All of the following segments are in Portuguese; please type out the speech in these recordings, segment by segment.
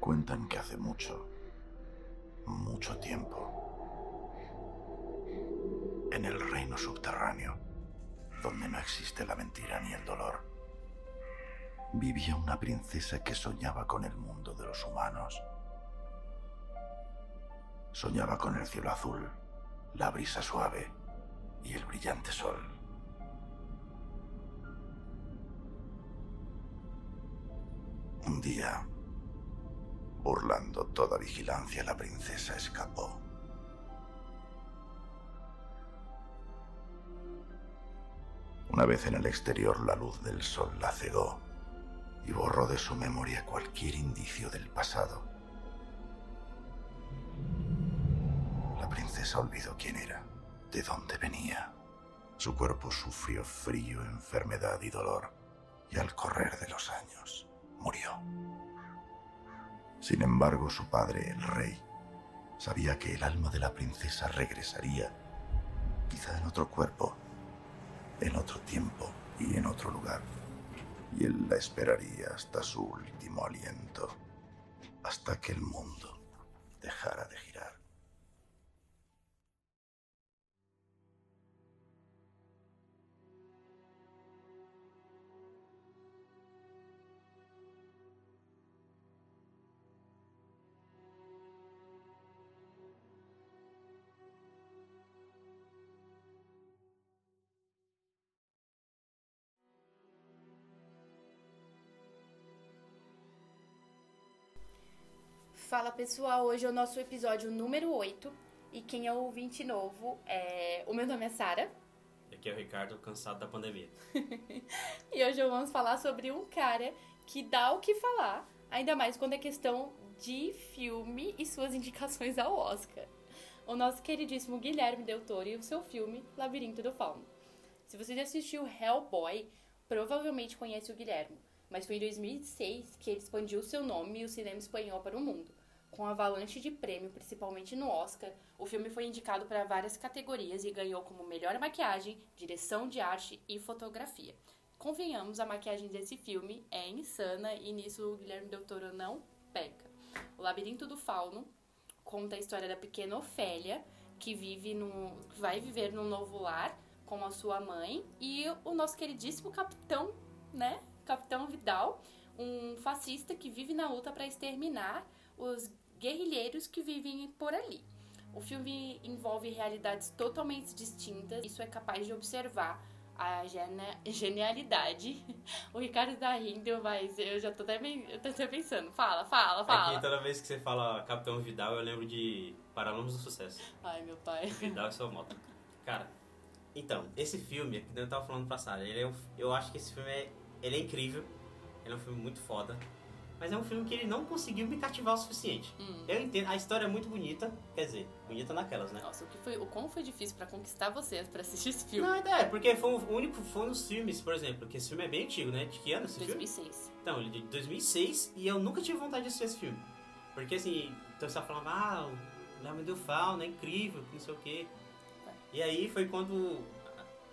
Cuentan que hace mucho, mucho tiempo, en el reino subterráneo, donde no existe la mentira ni el dolor, vivía una princesa que soñaba con el mundo de los humanos. Soñaba con el cielo azul, la brisa suave y el brillante sol. Un día, burlando toda vigilancia, la princesa escapó. Una vez en el exterior, la luz del sol la cegó y borró de su memoria cualquier indicio del pasado. La princesa olvidó quién era, de dónde venía. Su cuerpo sufrió frío, enfermedad y dolor, y al correr de los años. Sin embargo, su padre, el rey, sabía que el alma de la princesa regresaría, quizá en otro cuerpo, en otro tiempo y en otro lugar. Y él la esperaría hasta su último aliento, hasta que el mundo dejara de girar. Fala pessoal, hoje é o nosso episódio número 8 e quem é o ouvinte novo é. O meu nome é Sara E aqui é o Ricardo, cansado da pandemia. e hoje vamos falar sobre um cara que dá o que falar, ainda mais quando é questão de filme e suas indicações ao Oscar. O nosso queridíssimo Guilherme Del Toro e o seu filme Labirinto do Fauno. Se você já assistiu Hellboy, provavelmente conhece o Guilherme, mas foi em 2006 que ele expandiu seu nome e o cinema espanhol para o mundo. Com avalanche de prêmio, principalmente no Oscar, o filme foi indicado para várias categorias e ganhou como melhor maquiagem, direção de arte e fotografia. Convenhamos, a maquiagem desse filme é insana e nisso o Guilherme Del Toro não peca. O Labirinto do Fauno conta a história da pequena Ofélia, que vive no, vai viver num novo lar com a sua mãe e o nosso queridíssimo capitão, né? Capitão Vidal, um fascista que vive na luta para exterminar os guerrilheiros que vivem por ali. O filme envolve realidades totalmente distintas, isso é capaz de observar a genialidade. O Ricardo tá rindo, mas eu já tô até, eu tô até pensando. Fala, fala, fala. Aqui, toda vez que você fala Capitão Vidal, eu lembro de Paralamas do Sucesso. Ai, meu pai. Vidal e sua moto. Cara, então, esse filme, que eu tava falando pra Sarah, ele é, eu acho que esse filme é, ele é incrível. Ele é um filme muito foda. Mas é um filme que ele não conseguiu me cativar o suficiente. Hum. Eu entendo, a história é muito bonita, quer dizer, bonita naquelas, né? Nossa, o, que foi, o como foi difícil pra conquistar vocês pra assistir esse filme? Não, é, porque foi o único, foi nos filmes, por exemplo, que esse filme é bem antigo, né? De que ano esse 2006. filme? Então, ele é de 2006 e eu nunca tive vontade de assistir esse filme. Porque assim, então você falando, ah, o Nome do Fauna é incrível, não sei o quê. E aí foi quando,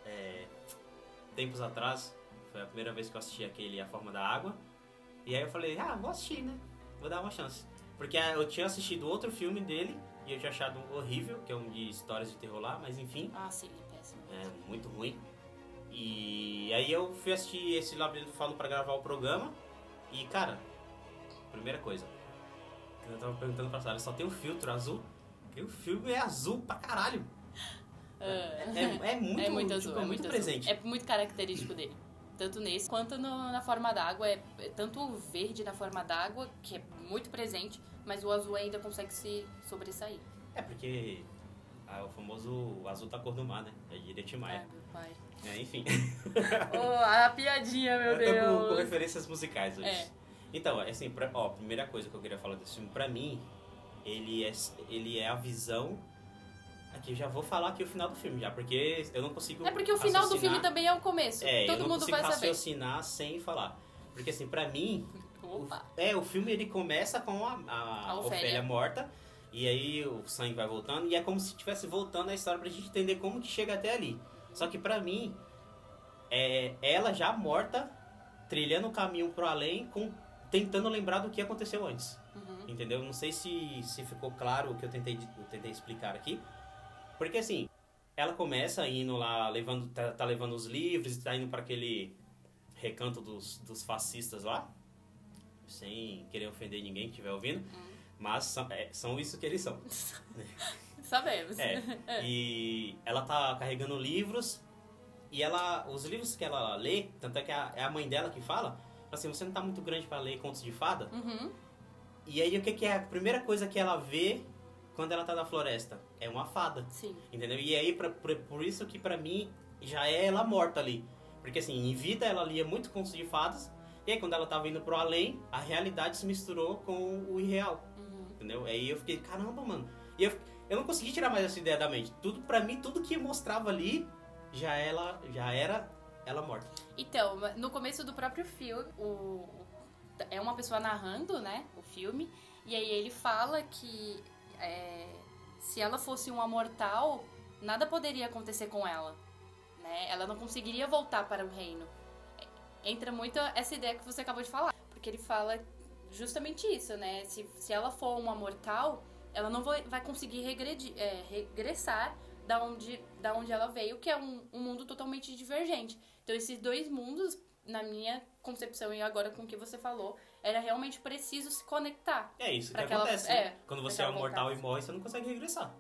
é, tempos atrás, foi a primeira vez que eu assisti aquele A Forma da Água. E aí eu falei, ah, vou assistir, né? Vou dar uma chance. Porque ah, eu tinha assistido outro filme dele e eu tinha achado horrível, que é um de histórias de terror lá, mas enfim. Ah, sim, é péssimo. É muito ruim. E aí eu fui assistir esse Labirinto Falo pra gravar o programa. E cara, primeira coisa. Eu tava perguntando pra Sara, só tem um filtro azul? Porque o filme é azul pra caralho. Ah. É, é muito, é muito tipo, azul, é é muito muito presente. É muito característico dele. Tanto nesse quanto no- na forma d'água. É, é tanto o verde na forma d'água, que é muito presente, mas o azul ainda consegue se sobressair. É porque ah, o famoso azul da cor do mar, né? É de Ireti Ai, Maia. meu pai. É, enfim. oh, a piadinha, meu eu tô com, com Deus. referências musicais hoje. É. Então, assim, pra, ó, primeira coisa que eu queria falar desse filme, pra mim, ele é, ele é a visão. Aqui eu já vou falar aqui o final do filme já, porque eu não consigo. É porque o final do filme também é o começo. É, eu Todo não mundo consigo vai saber. raciocinar sem falar. Porque assim, pra mim, Opa. é, o filme ele começa com a, a, A Ofélia. Ofélia morta, e aí o sangue vai voltando, e é como se estivesse voltando a história pra gente entender como que chega até ali. Só que pra mim, é ela já morta, trilhando o caminho pro além, com tentando lembrar do que aconteceu antes. Uhum. Entendeu? Não sei se, se ficou claro o que eu tentei, eu tentei explicar aqui. Porque assim, ela começa indo lá, levando, tá, tá levando os livros, tá indo para aquele recanto dos, dos fascistas lá. Sem querer ofender ninguém que estiver ouvindo. Mas são, é, são isso que eles são. Sabemos. É. E ela tá carregando livros e ela, os livros que ela lê, tanto é que a, é a mãe dela que fala, fala assim, você não tá muito grande para ler contos de fada? Uhum. E aí o que, que é a primeira coisa que ela vê quando ela tá na floresta? É uma fada, Sim. entendeu? E aí pra, por, por isso que pra mim já é ela morta ali. Porque assim, em vida ela lia muito contos de fadas, e aí quando ela tava indo pro além, a realidade se misturou com o irreal. Uhum. Entendeu? Aí eu fiquei, caramba, mano. E eu, eu não consegui tirar mais essa ideia da mente. Tudo, pra mim, tudo que mostrava ali já, ela, já era ela morta. Então, no começo do próprio filme, o- é uma pessoa narrando, né, o filme, e aí ele fala que é, se ela fosse uma mortal, nada poderia acontecer com ela, né? Ela não conseguiria voltar para o reino. Entra muito essa ideia que você acabou de falar, porque ele fala justamente isso, né? Se, se ela for uma mortal, ela não vai, vai conseguir regredir, é, regressar da onde, da onde ela veio, que é um, um mundo totalmente divergente. Então, esses dois mundos, na minha concepção e agora com o que você falou, era realmente preciso se conectar. É isso que acontece. é? Quando você é um mortal e morre, você não consegue regressar.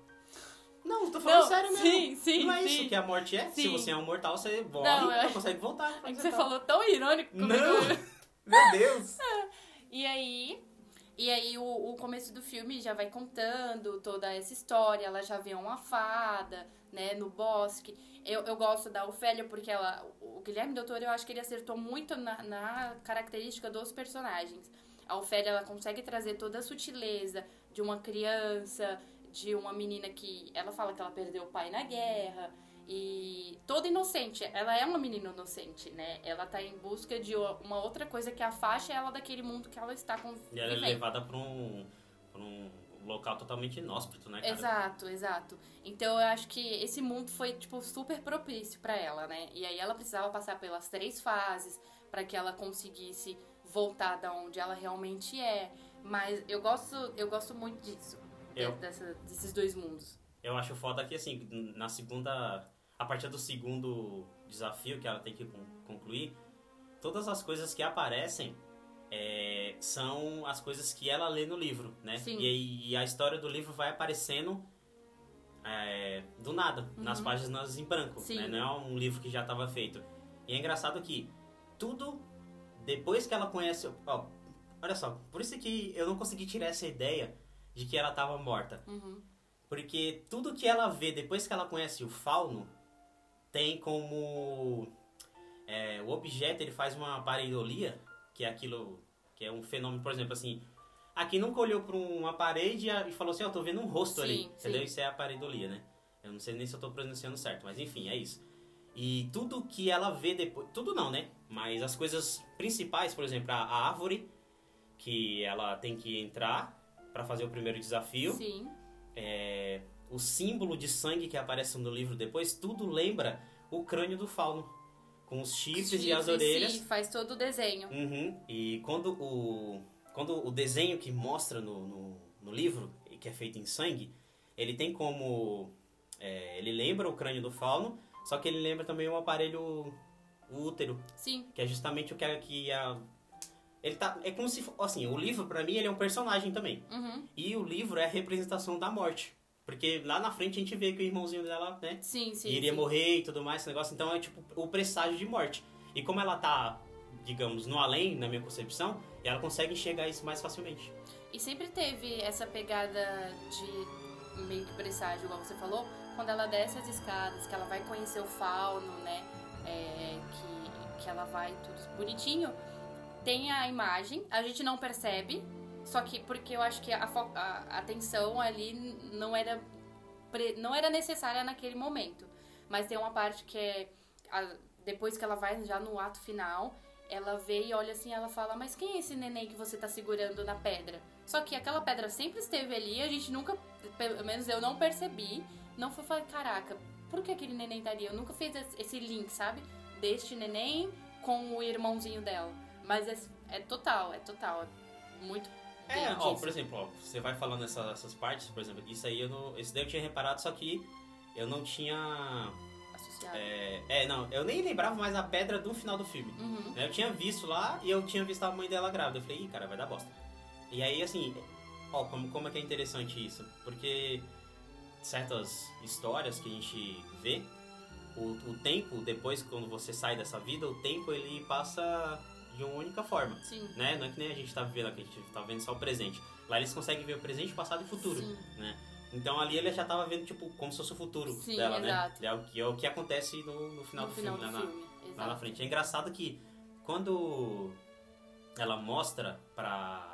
Não, tô falando Não, sério mesmo. sim, sim, não é sim. isso que a morte é. Se Sim. você é um mortal, você morre Não, não, eu- consegue voltar. É que Você tá- falou tão irônico comigo. Não! Meu Deus! E aí, e aí o, o começo do filme já vai contando toda essa história. Ela já vê uma fada, né, no bosque. Eu, eu gosto da Ofélia porque ela, o Guilherme Doutor, eu acho que ele acertou muito na, na característica dos personagens. A Ofélia, ela consegue trazer toda a sutileza de uma criança, de uma menina que... Ela fala que ela perdeu o pai na guerra. E toda inocente, ela é uma menina inocente, né? Ela tá em busca de uma outra coisa que afaste ela daquele mundo que ela está com E ela é levada pra um, pra um local totalmente inóspito, né, cara? Exato, exato. Então eu acho que esse mundo foi tipo super propício pra ela, né? E aí ela precisava passar pelas três fases pra que ela conseguisse voltar da onde ela realmente é. Mas eu gosto, eu gosto muito disso, Eu- dessa- desses dois mundos. Eu acho foda que, assim, na segunda. A partir do segundo desafio que ela tem que con- concluir, todas as coisas que aparecem é, são as coisas que ela lê no livro, né? Sim. E, e a história do livro vai aparecendo é, do nada, nas páginas em branco, né? Não é um livro que já estava feito. E é engraçado que tudo, depois que ela conhece... Ó, olha só, por isso que eu não consegui tirar essa ideia de que ela estava morta. Uhum. Porque tudo que ela vê depois que ela conhece o fauno tem como é, o objeto ele faz uma pareidolia, que é aquilo que é um fenômeno, por exemplo, assim, aqui nunca olhou para uma parede e falou assim, ó, tô vendo um rosto Sim, ali, sim. entendeu? Isso é a pareidolia, né? Eu não sei nem se eu tô pronunciando certo, mas enfim, é isso. E tudo que ela vê depois, tudo não, né? Mas as coisas principais, por exemplo, a, a árvore que ela tem que entrar para fazer o primeiro desafio Sim. é, o símbolo de sangue que aparece no livro depois, tudo lembra o crânio do fauno. Com os chifres, e as orelhas. Sim, faz todo o desenho. Uhum. E quando o, quando o desenho que mostra no, no, no livro, que é feito em sangue, ele tem como. é, ele lembra o crânio do fauno, só que ele lembra também o aparelho o útero, Sim. que é justamente o que a. Que a ele tá, é como se. Assim, o livro, pra mim, ele é um personagem também. Uhum. E o livro é a representação da morte. Porque lá na frente a gente vê que o irmãozinho dela, né, Sim, sim. iria sim. morrer e tudo mais, esse negócio. Então é tipo o presságio de morte. E como ela tá, digamos, no além, na minha concepção, ela consegue enxergar isso mais facilmente. E sempre teve essa pegada de meio que presságio, igual você falou, quando ela desce as escadas, que ela vai conhecer o fauno, né? é, que, que ela vai tudo bonitinho. Tem a imagem, a gente não percebe, só que porque eu acho que a, a atenção ali não era, não era necessária naquele momento. Mas tem uma parte que é. a- depois que ela vai já no ato final, ela vê e olha assim, ela fala, mas quem é esse neném que você tá segurando na pedra? Só que aquela pedra sempre esteve ali, a gente nunca, pelo menos eu não percebi, não foi falar, caraca, por que aquele neném tá ali? Eu nunca fiz esse- link, sabe? Deste neném com o irmãozinho dela. Mas es- É total, é total. É muito. É, ó, disso. por exemplo, ó, você vai falando essa- essas partes, por exemplo, isso aí eu não. Esse daí eu tinha reparado, só que eu não tinha. Associado. É, é, não, eu nem lembrava mais a pedra do final do filme. Uhum. né? Eu tinha visto lá e eu tinha visto a mãe dela grávida. Eu falei, ih, cara, vai dar bosta. E aí, assim, ó, como, como é que é interessante isso? Porque certas histórias que a gente vê, o, o tempo, depois, quando você sai dessa vida, o tempo ele passa de uma única forma. Sim. Né? Não é que nem a gente tá vivendo aqui, a gente tá vendo só o presente. Lá eles conseguem ver o presente, passado e futuro. Sim. Né? Então ali ele já tava vendo, tipo, como se fosse o futuro Sim, dela, exato. né? É o que, é o que acontece no, no final no do final filme, do né? Na- filme. lá na frente. É engraçado que quando ela mostra pra.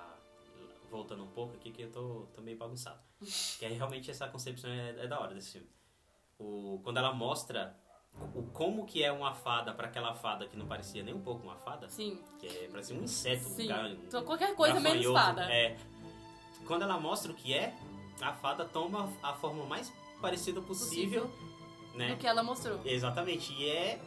Voltando um pouco aqui, que eu tô, tô meio bagunçado. que aí realmente essa concepção é, é da hora desse filme. O, quando ela mostra o, como que é uma fada pra aquela fada que não parecia nem um pouco uma fada, Sim. que é, parecia um inseto, um Sim. gar- Então, qualquer coisa um menos fada. É. Quando ela mostra o que é, a fada toma a forma mais parecida possível, né? Do que ela mostrou. Exatamente, e é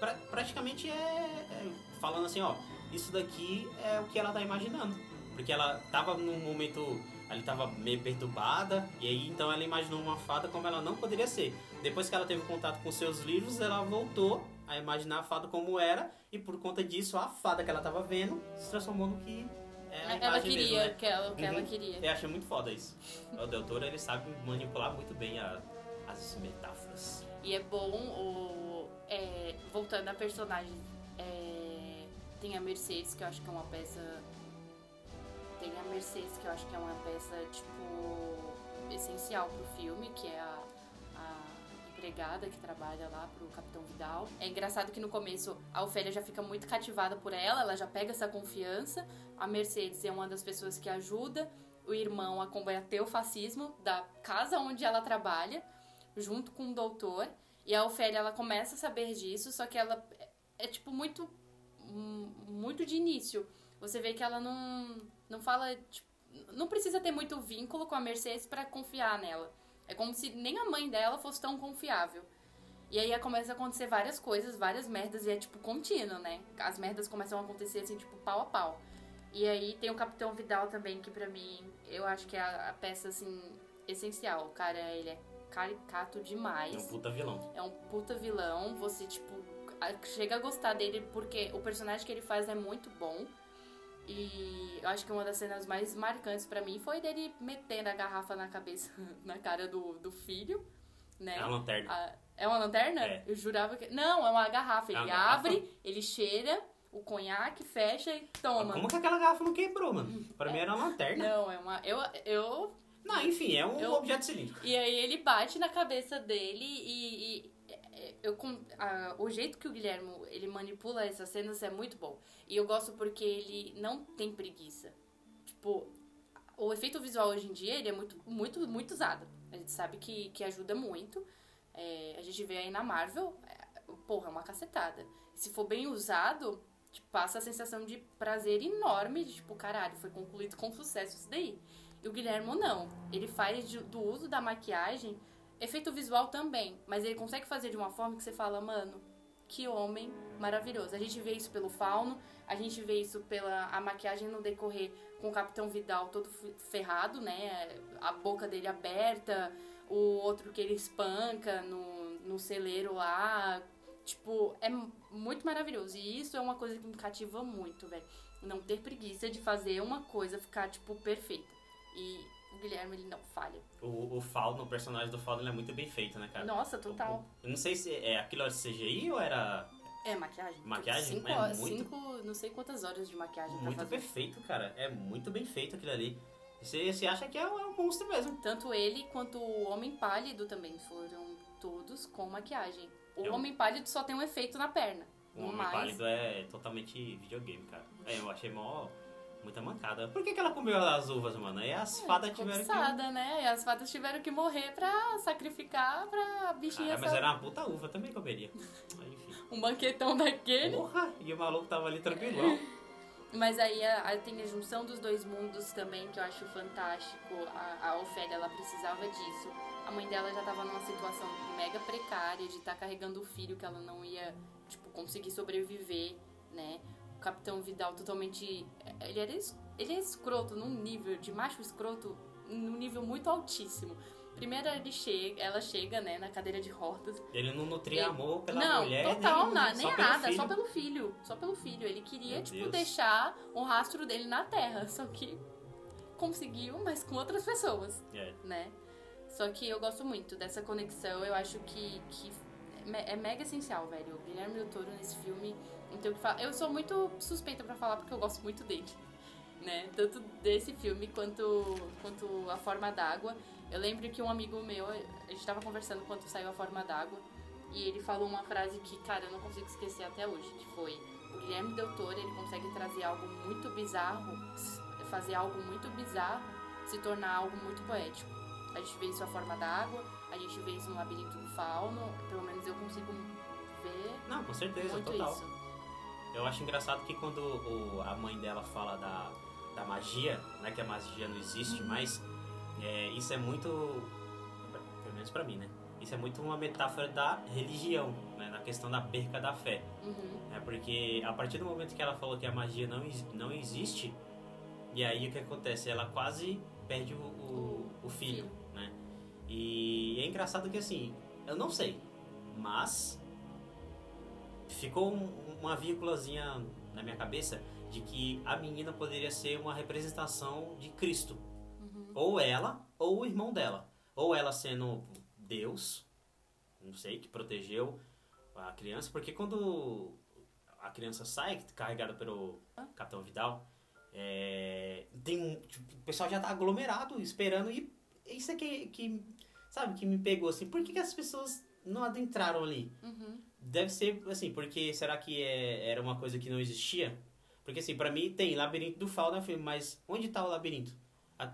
pra- praticamente é, é falando assim, ó, isso daqui é o que ela tá imaginando. Porque ela tava num momento, ela tava meio perturbada, e aí então ela imaginou uma fada como ela não poderia ser. Depois que ela teve contato com seus livros, ela voltou a imaginar a fada como era, e por conta disso, a fada que ela tava vendo se transformou no que é Ela imagem queria, mesmo, né? que ela, o que ela Uhum. queria. Eu achei muito foda isso. O Del Toro, ele sabe manipular muito bem a- as metáforas. E é bom o. é, voltando a personagem. é, tem a Mercedes, que eu acho que é uma peça. Tem a Mercedes, que eu acho que é uma peça, tipo, essencial pro filme, que é a empregada que trabalha lá pro Capitão Vidal. É engraçado que no começo a Ofélia já fica muito cativada por ela, ela já pega essa confiança. A Mercedes é uma das pessoas que ajuda o irmão a combater o fascismo da casa onde ela trabalha, junto com o doutor. E a Ofélia, ela começa a saber disso, só que ela é, é, tipo muito hum, muito de início. Você vê que ela não não fala, tipo, não precisa ter muito vínculo com a Mercedes pra confiar nela. É como se nem a mãe dela fosse tão confiável. E aí começa a acontecer várias coisas, várias merdas, e é tipo contínuo, né? As merdas começam a acontecer assim, tipo, pau a pau. E aí tem o Capitão Vidal também, que pra mim, eu acho que é a, a peça, assim, essencial. O cara, ele é caricato demais. É um puta vilão. É um puta vilão. Você, tipo, chega a gostar dele porque o personagem que ele faz é muito bom. E eu acho que uma das cenas mais marcantes pra mim foi dele metendo a garrafa na cabeça, na cara do, do filho, né? É uma lanterna. A- é uma lanterna? É. Eu jurava que. Não, é uma garrafa. É Ele uma garrafa? abre, ele cheira o conhaque, fecha e toma. Como que aquela garrafa não quebrou, mano? Pra mim era uma lanterna. Não, é uma. Eu, eu Não, enfim, é um Eu- objeto cilíndrico. E aí ele bate na cabeça dele e- e- eu, a- o jeito que o Guilherme ele manipula essas cenas é muito bom. E eu gosto porque ele não tem preguiça. Tipo, o efeito visual hoje em dia ele é muito, muito, muito usado. A gente sabe que, que ajuda muito. É, a gente vê aí na Marvel, é, porra, é uma cacetada. Se for bem usado, tipo, passa a sensação de prazer enorme, de tipo, caralho, foi concluído com sucesso isso daí. E o Guilherme não. Ele faz de- do uso da maquiagem efeito visual também, mas ele consegue fazer de uma forma que você fala, mano, que homem maravilhoso. A gente vê isso pelo fauno, a gente vê isso pela a maquiagem no decorrer com o Capitão Vidal todo fe- ferrado, né? A boca dele aberta, o outro que ele espanca no, no celeiro lá. Tipo, é muito maravilhoso. E isso é uma coisa que me cativa muito, velho. Não ter preguiça de fazer uma coisa ficar, tipo, perfeita. E o Guilherme, ele não falha. O, o Fauno, o personagem do Fauno, ele é muito bem feito, né, cara? Nossa, total. Eu não sei se é aquilo era CGI ou era É, maquiagem. Maquiagem? Cinco, É muito- cinco, não sei quantas horas de maquiagem muito fazer. perfeito, cara. É muito bem feito aquilo ali. Você, você acha que é, um- é um monstro mesmo. Tanto ele quanto o Homem Pálido também foram todos com maquiagem. O Eu- Homem Pálido só tem um efeito na perna. O Homem mais, Pálido é totalmente videogame, cara. É, eu achei mó... Muita mancada. Por que, que ela comeu as uvas, mano? Aí as fadas ficou tiveram que... né? E as fadas tiveram que morrer pra sacrificar pra bichinha Ah, mas era uma puta uva, também comeria. Aí, enfim. um banquetão daquele. Porra! E o maluco tava ali tranquilão. Mas aí a- a- tem a junção dos dois mundos também, que eu acho fantástico. A, a Ofélia, ela precisava disso. A mãe dela já tava numa situação mega precária de estar carregando o filho que ela não ia, tipo, conseguir sobreviver, né? Capitão Vidal totalmente. Ele, era, ele é escroto num nível de macho escroto num nível muito altíssimo. Primeiro ele chega, ela chega, né, na cadeira de rodas. Ele não nutria Ele- amor pela não, mulher. total, nem, só nem pelo nada, filho. só pelo filho. Só pelo filho. Ele queria, Meu tipo, Deus. deixar o rastro dele na terra. Só que conseguiu, mas com outras pessoas, É. né? Só que eu gosto muito dessa conexão, eu acho que, que é mega essencial, velho. O Guilherme Del Toro nesse filme, não tem o que falar. Eu sou muito suspeita pra falar porque eu gosto muito dele, né? Tanto desse filme quanto, quanto A Forma d'Água. Eu lembro que um amigo meu, a gente tava conversando quando saiu A Forma d'Água, e ele falou uma frase que, cara, eu não consigo esquecer até hoje, que foi o Guilherme Del Toro, ele consegue trazer algo muito bizarro, fazer algo muito bizarro se tornar algo muito poético. A gente vê isso a forma da água, a gente vê isso no labirinto do fauno, pelo menos eu consigo ver Não, com certeza, total. isso. Eu acho engraçado que quando o- a mãe dela fala da, da magia, né, que a magia não existe Uhum. mais, é, isso é muito, pelo menos pra mim, né? Isso é muito uma metáfora da religião, né, na questão da perca da fé. Uhum. né? Porque a partir do momento que ela falou que a magia não, não existe, e aí o que acontece? Ela quase perde o, o, o filho, filho. E é engraçado que assim, eu não sei, mas ficou um- uma vírgulazinha na minha cabeça de que a menina poderia ser uma representação de Cristo. Uhum. Ou ela, ou o irmão dela. Ou ela sendo Deus, não sei, que protegeu a criança, porque quando a criança sai, carregada pelo Capitão Vidal, é, tem um, tipo, o pessoal já tá aglomerado, esperando, e isso é que, que sabe, que me pegou, assim, por que, que as pessoas não adentraram ali? Uhum. Deve ser, assim, porque será que é- era uma coisa que não existia? Porque, assim, pra mim tem Labirinto do Fauno, filme, mas onde tá o labirinto?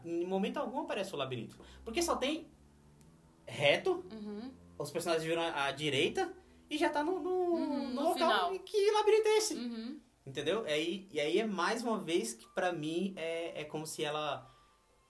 Em momento algum aparece o labirinto. Porque só tem reto, Uhum. os personagens viram à, direita e já tá no, no, Uhum, no no local. final. Que labirinto é esse? Uhum. Entendeu? E aí, e aí é mais uma vez que pra mim é, é como se ela,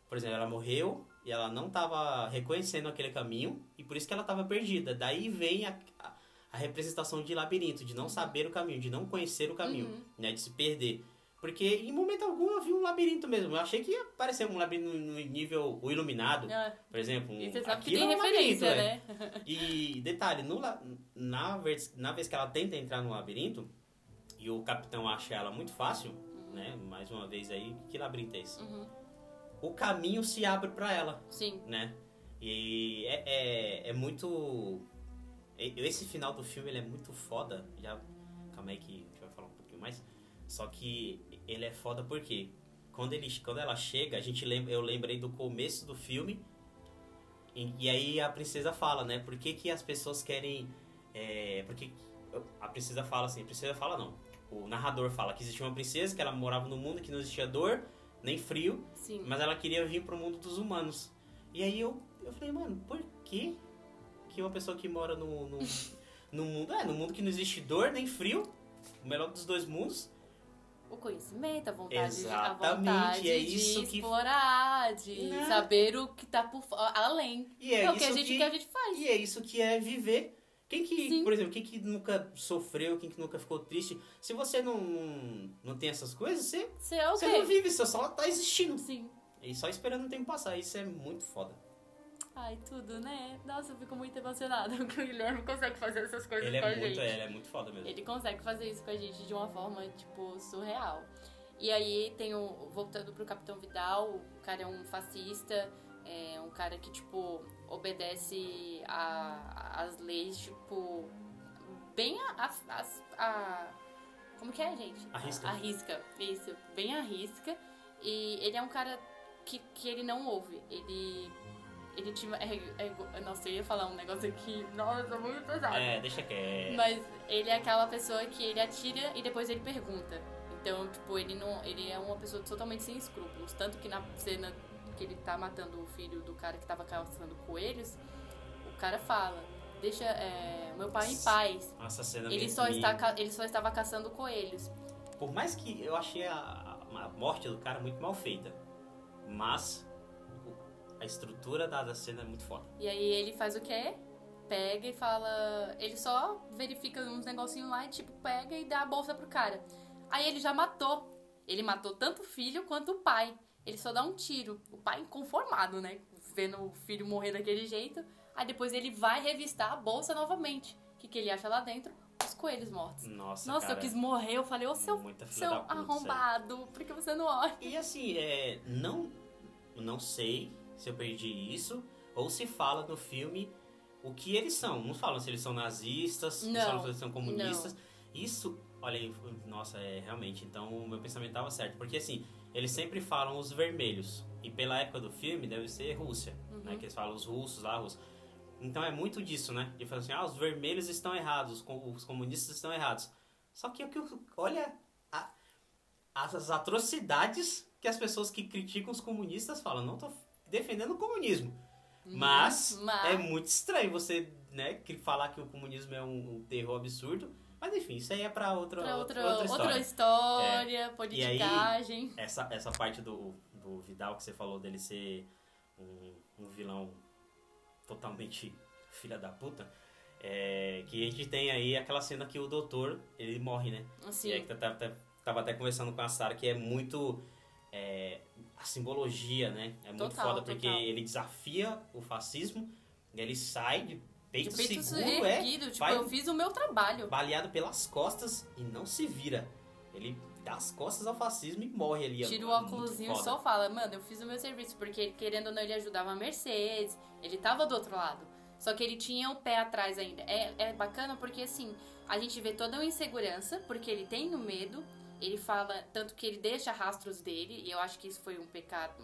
por exemplo, ela morreu e ela não tava reconhecendo aquele caminho e por isso que ela tava perdida. Daí vem a, a, a representação de labirinto, de não saber o caminho, de não conhecer o caminho, Uhum. né? De se perder. Porque em momento algum eu vi um labirinto mesmo. Eu achei que ia parecer um labirinto no nível o iluminado, Ah, por exemplo. Um, e você sabe que tem é um referência, é. né? E detalhe, no, na, vez, na vez que ela tenta entrar no labirinto e o capitão acha ela muito fácil, né? Mais uma vez aí, que labirinto é esse? Uhum. O caminho se abre pra ela, Sim. né? E é, é, é muito. Esse final do filme ele é muito foda. Já. Calma aí que a gente vai falar um pouquinho mais. Só que ele é foda porque quando, ele, quando ela chega, a gente lembra, eu lembrei do começo do filme. E, e aí a princesa fala, né? Por que, que as pessoas querem. É, porque a princesa fala assim, a princesa fala não. O narrador fala que existia uma princesa, que ela morava num mundo que não existia dor, nem frio, Sim. mas ela queria vir pro mundo dos humanos. E aí eu, eu falei, mano, por que que uma pessoa que mora no, no, no mundo, é, no mundo que não existe dor nem frio, o melhor dos dois mundos, O conhecimento, a vontade, Exatamente, a vontade é isso de que- explorar, de Né? saber o que tá por além. e é, É, o que isso a gente que, que a gente faz. e é isso que é viver. Quem que, Sim. por exemplo, quem que nunca sofreu, quem que nunca ficou triste, se você não, não tem essas coisas, você, Você é o você não vive, você só tá existindo. Sim. E só esperando o tempo passar, isso é muito foda. Ai, tudo, né? Nossa, eu fico muito emocionada porque o Guilherme consegue fazer essas coisas Ele com a é muito, gente. é, ele é muito foda mesmo. Ele consegue fazer isso com a gente de uma forma, tipo, surreal. E aí tem o. Voltando pro Capitão Vidal, o cara é um fascista, é um cara que, tipo, obedece a- as leis, tipo. Bem a. a, a- como que é, gente? A risca. A, risca, isso, bem a risca. E ele é um cara que, que ele não ouve. Ele. Ele tinha. É, é, nossa, eu ia falar um negócio aqui. Nossa, muito pesado. É, deixa que. Mas ele é aquela pessoa que ele atira e depois ele pergunta. Então, tipo, ele não. Ele é uma pessoa totalmente sem escrúpulos. Tanto que na cena que ele tá matando o filho do cara que tava caçando coelhos, cara fala, deixa é, meu pai em paz. Nossa, cena Ele só, me- está, ele só estava caçando coelhos. Por mais que eu achei a, a morte do cara muito mal feita, mas a estrutura da, da cena é muito foda. E aí ele faz o quê? Pega e fala. Ele só verifica uns negocinhos lá e, tipo, pega e dá a bolsa pro cara. Aí ele já matou. Ele matou tanto o filho quanto o pai. Ele só dá um tiro. O pai inconformado, né? Vendo o filho morrer daquele jeito. Aí depois ele vai revistar a bolsa novamente. O que, que ele acha lá dentro? Os coelhos mortos. Nossa, Nossa, cara, eu quis morrer. Eu falei, ô seu, seu arrombado, por que você não olha? E assim, é, não, não sei se eu perdi isso ou se fala no filme o que eles são. Não falam se eles são nazistas, não, Não, falam se eles são comunistas. Isso, olha aí, nossa, é realmente. Então o meu pensamento estava certo. Porque assim, eles sempre falam os vermelhos. E pela época do filme deve ser Rússia. Né, que eles falam os russos lá, Rússia. Então é muito disso, né? De falar assim, ah, os vermelhos estão errados, os com- os comunistas estão errados. Só que o que eu- olha a- as atrocidades que as pessoas que criticam os comunistas falam. Não tô defendendo o comunismo. Mas, mas- é muito estranho você né, falar que o comunismo é um, um terror absurdo. Mas enfim, isso aí é pra outra, Pra outra, outra, outra outra história. história, politicagem. Essa, essa parte do, do Vidal que você falou dele ser um, um vilão totalmente filha da puta. É, que a gente tem aí aquela cena que o doutor, ele morre, né? Assim, E aí que tava, até conversando com a Sara que é muito. é, a simbologia, né? É muito Total, foda porque total. ele desafia o fascismo e ele sai de peito, de peito seguro, é, erguido, tipo, vai eu fiz o meu trabalho. baleado pelas costas e não se vira. Ele dá as costas ao fascismo e morre ali. Tira o É óculosinho e só fala, mano, eu fiz o meu serviço, porque querendo ou não, ele ajudava a Mercedes, ele tava do outro lado. Só que ele tinha o pé atrás ainda. É, é bacana porque, assim, a gente vê toda uma insegurança, porque ele tem o medo, ele fala, tanto que ele deixa rastros dele, e eu acho que isso foi um pecado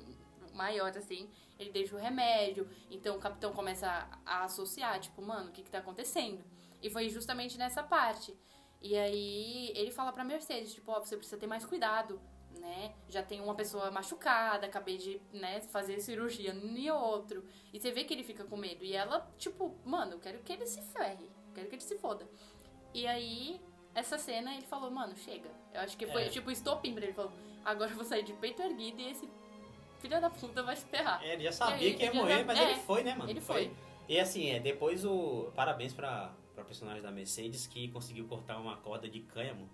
maior, assim, ele deixa o remédio, então o capitão começa a, a associar, tipo, mano, o que que tá acontecendo? E foi justamente nessa parte. E aí ele fala pra Mercedes, tipo, ó, você precisa ter mais cuidado, né? Já tem uma pessoa machucada, acabei de, né, fazer cirurgia em outro. E você vê que ele fica com medo. E ela, tipo, mano, eu quero que ele se ferre, quero que ele se foda. E aí, essa cena, ele falou, mano, chega. Eu acho que foi, É. tipo, estopim pra ele. Falou, agora eu vou sair de peito erguido e esse filho da puta vai se ferrar. É, ele já sabia Ele- que ia ele já- morrer, mas é, ele foi, né, mano? ele foi. E assim, é, depois o. Parabéns pra personagem da Mercedes que conseguiu cortar uma corda de cânhamo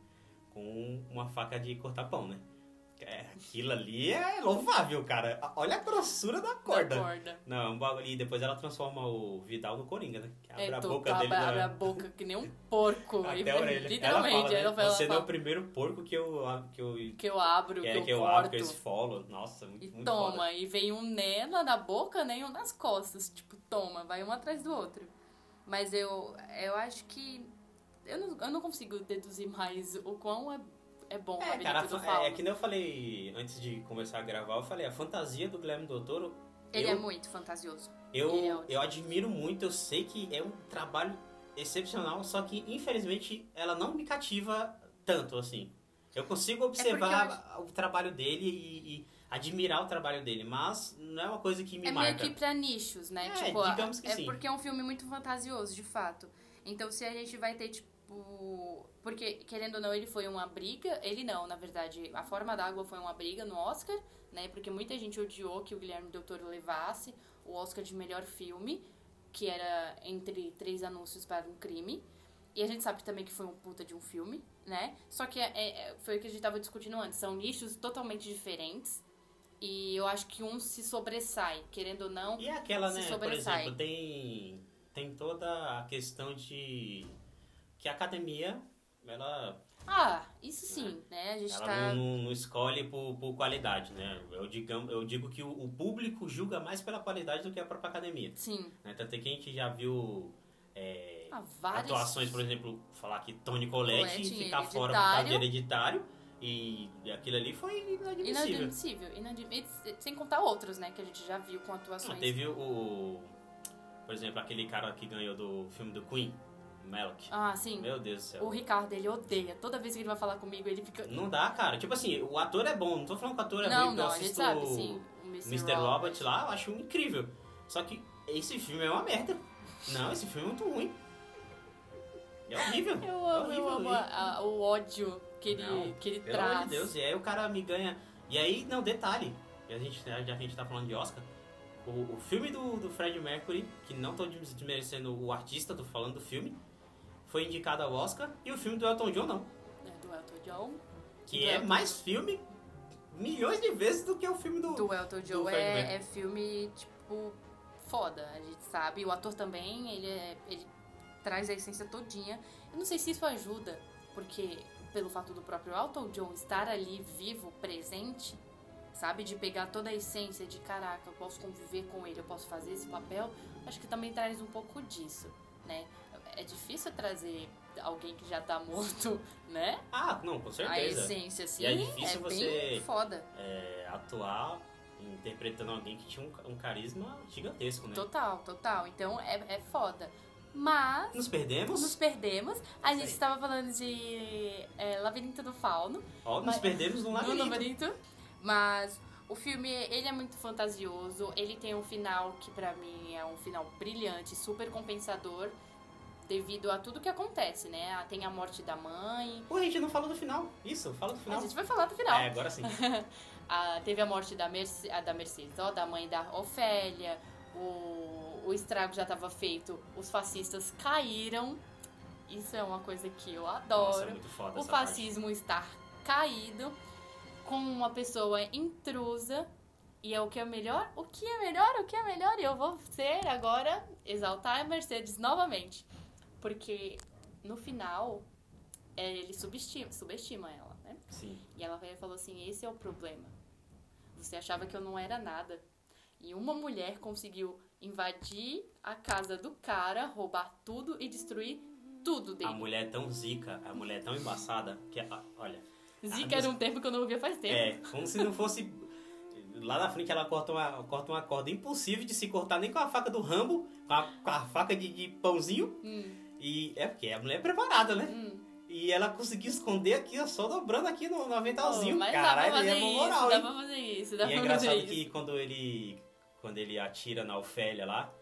com uma faca de cortar pão, né? É, aquilo ali é louvável, cara. Olha a grossura da corda. Da corda. Não, um bagulho- e depois ela transforma o Vidal no Coringa, né? Que abre É, a boca abre, dele. abre na- a boca que nem um porco. Até a orelha. Literalmente. Ela fala, né? ela fala, Você ela não é o primeiro porco que eu, que eu, que eu abro, que, que, é, eu que eu corto. abro, que eu esfolo. Nossa, muito, E muito toma, foda. e vem um né lá na boca, né, e um nas costas. Tipo, toma, vai um atrás do outro. Mas eu, eu acho que. Eu não, eu não consigo deduzir mais o quão é, é bom É, Labirinto cara, do a Fauno. é, que nem eu falei antes de começar a gravar, eu falei, a fantasia do Guilherme Del Toro, Ele eu, é muito fantasioso. eu, é eu admiro muito, eu sei que é um trabalho excepcional, só que infelizmente ela não me cativa tanto assim. Eu consigo observar o trabalho dele e, e admirar o trabalho dele, mas não é uma coisa que me é marca. meio que pra nichos, né? É, tipo, digamos que é sim. porque é um filme muito fantasioso, de fato. Então, se a gente vai ter, tipo. Porque, querendo ou não, ele foi uma briga. Ele não, na verdade, A Forma d'Água foi uma briga no Oscar, né? Porque muita gente odiou que o Guilherme Del Toro levasse o Oscar de melhor filme, que era entre três anúncios para um crime. E a gente sabe também que foi um puta de um filme, né? Só que é, é- foi o que a gente tava discutindo antes. São nichos totalmente diferentes. E eu acho que um se sobressai, querendo ou não. E é aquela, se né, por sobressai. exemplo, tem, tem toda a questão de que a academia, ela Ah, isso sim, né? A gente Ela tá. não, não escolhe por, por qualidade, né? Eu, digam, eu digo que o, o público julga mais pela qualidade do que a própria academia. Sim. Né? Tanto que a gente já viu é, Ah, várias. atuações, por exemplo, falar que Tony Collette em ficar fora por causa de Hereditário. E, aquilo ali foi inadmissível. Inadmissível. inadmissível. Sem contar outros, né? Que a gente já viu com Não, atuações. teve o. Por exemplo, aquele cara que ganhou do filme do Queen, Malek. Ah, sim. Meu Deus do céu. O Ricardo, ele odeia. Toda vez que ele vai falar comigo, ele fica. Não dá, cara. Tipo assim, o ator é bom. Não tô falando que o ator é não, ruim, não, eu assisto sabe, sim. O Mr. Mr. Robot lá, eu acho incrível. Só que esse filme é uma merda. Não, esse filme é muito ruim. É horrível. Eu é amo, eu horrível. amo a- a- o ódio que ele, Não, que ele Pelo traz. amor de Deus. E aí o cara me ganha. E aí, não, detalhe. A gente, já que a gente tá falando de Oscar. O, o filme do, do Fred Mercury, que não tô desmerecendo o artista, tô falando do filme, foi indicado ao Oscar. E o filme do Elton John não. É, do Elton John. Que é mais filme milhões de vezes do que o filme do. Do Elton do John Fred é, é filme, tipo, foda, a gente sabe. O ator também, ele, é, ele traz a essência todinha. Eu não sei se isso ajuda, porque pelo fato do próprio Elton John estar ali vivo, presente, sabe? De pegar toda a essência de caraca, eu posso conviver com ele, eu posso fazer esse papel. Acho que também traz um pouco disso, né? É difícil trazer alguém que já tá morto, né? Ah, não, com A certeza. essência, assim, E é difícil é você- bem foda. É, atuar interpretando alguém que tinha um, um carisma gigantesco, né? Total, total. Então é, é foda. Mas Nos perdemos? nos perdemos. A gente estava falando de é, Labirinto do Fauno. Ó, nos perdemos No labirinto. labirinto. Mas o filme, ele é muito fantasioso. Ele tem um final que pra mim é um final brilhante, super compensador. Devido a tudo que acontece, né? Ah, Tem a morte da mãe. Pô, a gente não falou do final. Isso, fala do A final. gente vai falar do final. É, agora sim. Ah, teve a morte da, Merce, ah, da Mercedes, ó, da mãe da Ofélia, o, o estrago já estava feito, os fascistas caíram. Isso é uma coisa que eu Nossa, adoro. muito foda o essa parte. fascismo estar caído com uma pessoa intrusa. E é o que é melhor? O que é melhor? O que é melhor? E eu vou ser agora exaltar a Mercedes novamente. Porque no final é, ele subestima, subestima ela, né? Sim. E ela veio e falou assim: esse é o problema. Você achava que eu não era nada. E uma mulher conseguiu invadir a casa do cara, roubar tudo e destruir tudo A dele. mulher é tão zica, a mulher é tão embaçada, que, olha, Zica era um termo que eu não ouvia faz tempo. é como se não fosse... Lá na frente ela corta uma, corta uma corda impossível de se cortar nem com a faca do Rambo, com a, com a faca de, de pãozinho. Hum, E é porque a mulher é preparada, né? hum. E ela conseguiu esconder aqui, ó, só dobrando aqui no, no aventalzinho. Oh, mas Caralho, dá pra ele fazer é isso, moral, dá hein? pra fazer isso, dá E é pra fazer engraçado isso. que quando ele quando ele atira na Ofélia lá,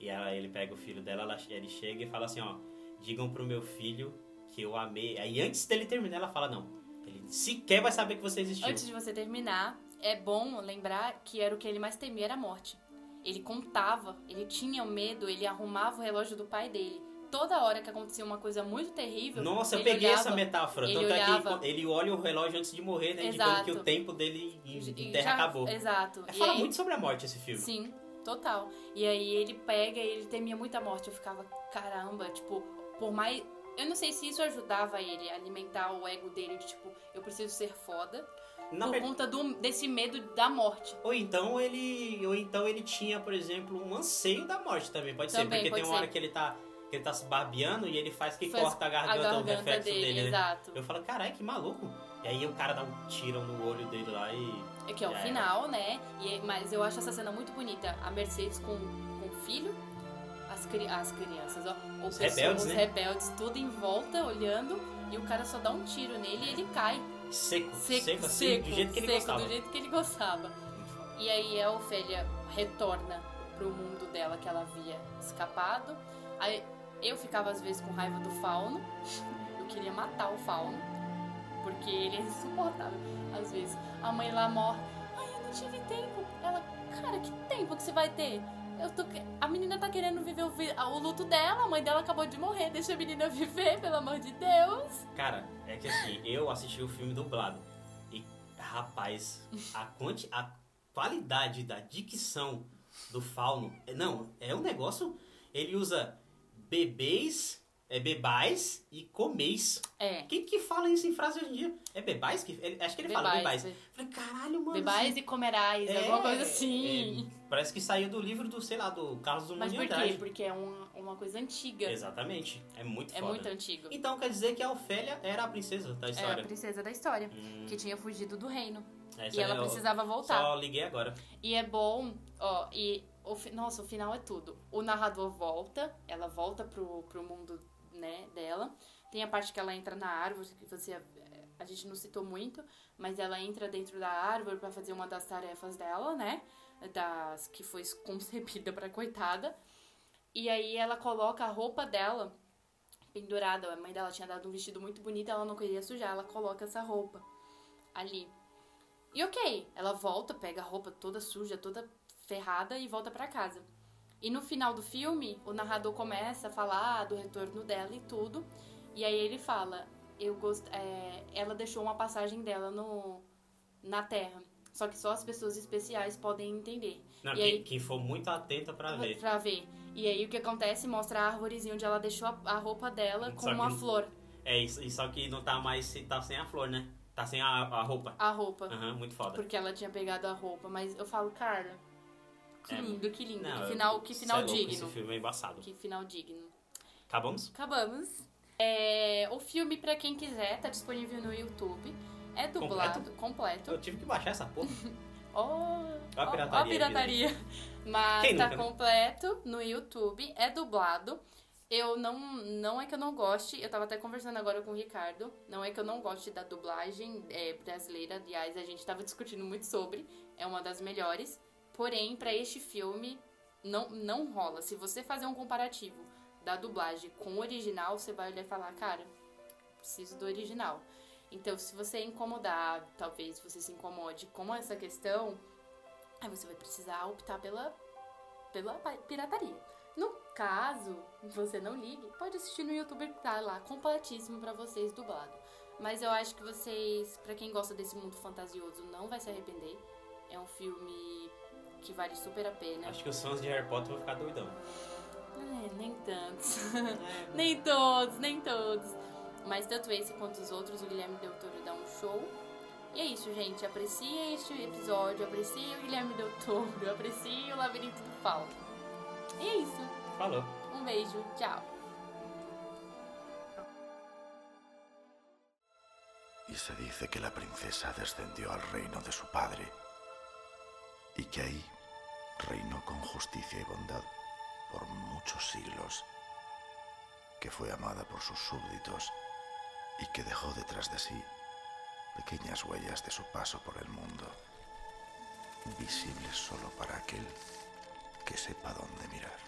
e ela, ele pega o filho dela, ela- ele chega e fala assim, ó, digam pro meu filho que eu amei. Aí antes dele terminar, ela fala, não, ele sequer vai saber que você existiu. Antes de você terminar, é bom lembrar que era o que ele mais temia, era a morte. Ele contava, ele tinha medo, ele arrumava o relógio do pai dele. Toda hora que acontecia uma coisa muito terrível, Nossa, eu ele peguei olhava, essa metáfora. ele Tanto é olhava- que ele olha o relógio antes de morrer, né? Exato. Indicando que o tempo dele em terra já- acabou. Exato. É, fala aí- muito sobre a morte esse filme. Sim, total. E aí ele pega e ele temia muita morte. Eu ficava, caramba, tipo, por mais. Eu não sei se isso ajudava ele a alimentar o ego dele de tipo, eu preciso ser foda. Na por ver- conta do, desse medo da morte. Ou então ele. Ou então ele tinha, por exemplo, um anseio da morte também. Pode ser, Também, porque pode tem uma hora ser. que ele tá. Que ele tá se barbeando e ele faz que Faz corta a garganta, a o garganta reflexo dele, dele, né? Eu falo, caralho, que maluco. E aí o cara dá um tiro no olho dele lá e. É que é o final, né? E, mas eu acho essa cena muito bonita. A Mercedes com, com o filho, as, cri- as crianças, ó. Ou Os pessoas, rebeldes, os né? rebeldes, tudo em volta, olhando. E o cara só dá um tiro nele e ele cai. Seco, Seco, seco, assim, seco, do jeito que ele seco, gostava. do jeito que ele gostava. E aí a Ofélia retorna pro mundo dela que ela havia escapado. Aí eu ficava às vezes com raiva do fauno. Eu queria matar o fauno. Porque ele é insuportável. Às vezes a mãe lá morre. Ai, eu não tive tempo. Ela, cara, que tempo que você vai ter? Eu tô... A menina tá querendo viver o, o luto dela, a mãe dela acabou de morrer. Deixa a menina viver, pelo amor de Deus. Cara, é que assim, eu assisti o filme dublado. E, rapaz, a, quanti, a qualidade da dicção do Fauno. Não, é um negócio. Ele usa bebês, é bebais e comeis. É. Quem que fala isso em frase hoje em dia? É bebais? Que, ele- acho que ele fala Bebais, bebais. Falei, caralho, mano. Bebais e comerais, é- alguma coisa assim. é, parece que saiu do livro do, sei lá, do Carlos Drummond Mas por quê? Porque é uma, uma coisa antiga. Exatamente. É muito É foda. muito antigo. Então quer dizer que a Ofélia era a princesa da É a história. princesa da história, Hum, que tinha fugido do reino. essa E ela precisava voltar. Só liguei agora. E é bom, ó, e o, fi- nossa, o final é tudo. O narrador volta, ela volta pro, pro mundo, né, dela. Tem a parte que ela entra na árvore, que você eh, a gente não citou muito, mas ela entra dentro da árvore pra fazer uma das tarefas dela, né? Das que foi concebida pra coitada. E aí ela coloca a roupa dela pendurada. A mãe dela tinha dado um vestido muito bonito, ela não queria sujar, ela coloca essa roupa ali. E ok, ela volta, pega a roupa toda suja, toda ferrada e volta pra casa. E no final do filme, o narrador começa a falar do retorno dela e tudo. E aí ele fala: eu gost... É, ela deixou uma passagem dela no na Terra. Só que só as pessoas especiais podem entender. Não, E quem, aí- quem for muito atenta pra ver. Pra ver. E aí o que acontece? Mostra a árvorezinha onde ela deixou a, a roupa dela com Só que- uma flor. É, isso, e só que não tá mais. Tá sem a flor, né? Tá sem a, a roupa. A roupa. Aham, muito foda. Porque ela tinha pegado a roupa. Mas eu falo, cara, que É, lindo, que lindo. Não, que final, que final é louco, digno. Esse filme é embaçado. Que final digno. Acabamos? Acabamos. É, o filme, pra quem quiser, tá disponível no YouTube. É dublado, completo. Eu tive que baixar essa porra. Ó, Ó a pirataria ó a aí, pirataria. Mas tá nunca, né? completo no YouTube, é dublado. Eu não, não é que eu não goste, eu tava até conversando agora com o Ricardo, não é que eu não goste da dublagem é, brasileira, aliás, a gente tava discutindo muito sobre, é uma das melhores. Porém, pra este filme, não, não rola. Se você fazer um comparativo da dublagem com o original, você vai olhar e falar, cara, preciso do original. Então, se você incomodar, talvez você se incomode com essa questão, aí você vai precisar optar pela, pela pirataria. No caso, você não ligue, pode assistir no YouTube que tá lá, completíssimo pra vocês, dublado. Mas eu acho que vocês, pra quem gosta desse mundo fantasioso, não vai se arrepender. É um filme que vale super a pena. Acho que os fãs de Harry Potter vão ficar doidão. É, nem tantos. É, nem todos, nem todos. Mas tanto esse quanto os outros, o Guilherme Del Toro dá um show. E é isso, gente. Aprecie este episódio, aprecie o Guilherme Del Toro, aprecie o Labirinto do Fauno. E é isso. Falou. Um beijo, tchau. Y se dice que la princesa descendió al reino de su padre y que ahí reinó con justicia y bondad por muchos siglos, que fue amada por sus súbditos y que dejó detrás de sí pequeñas huellas de su paso por el mundo, visibles solo para aquel que sepa dónde mirar.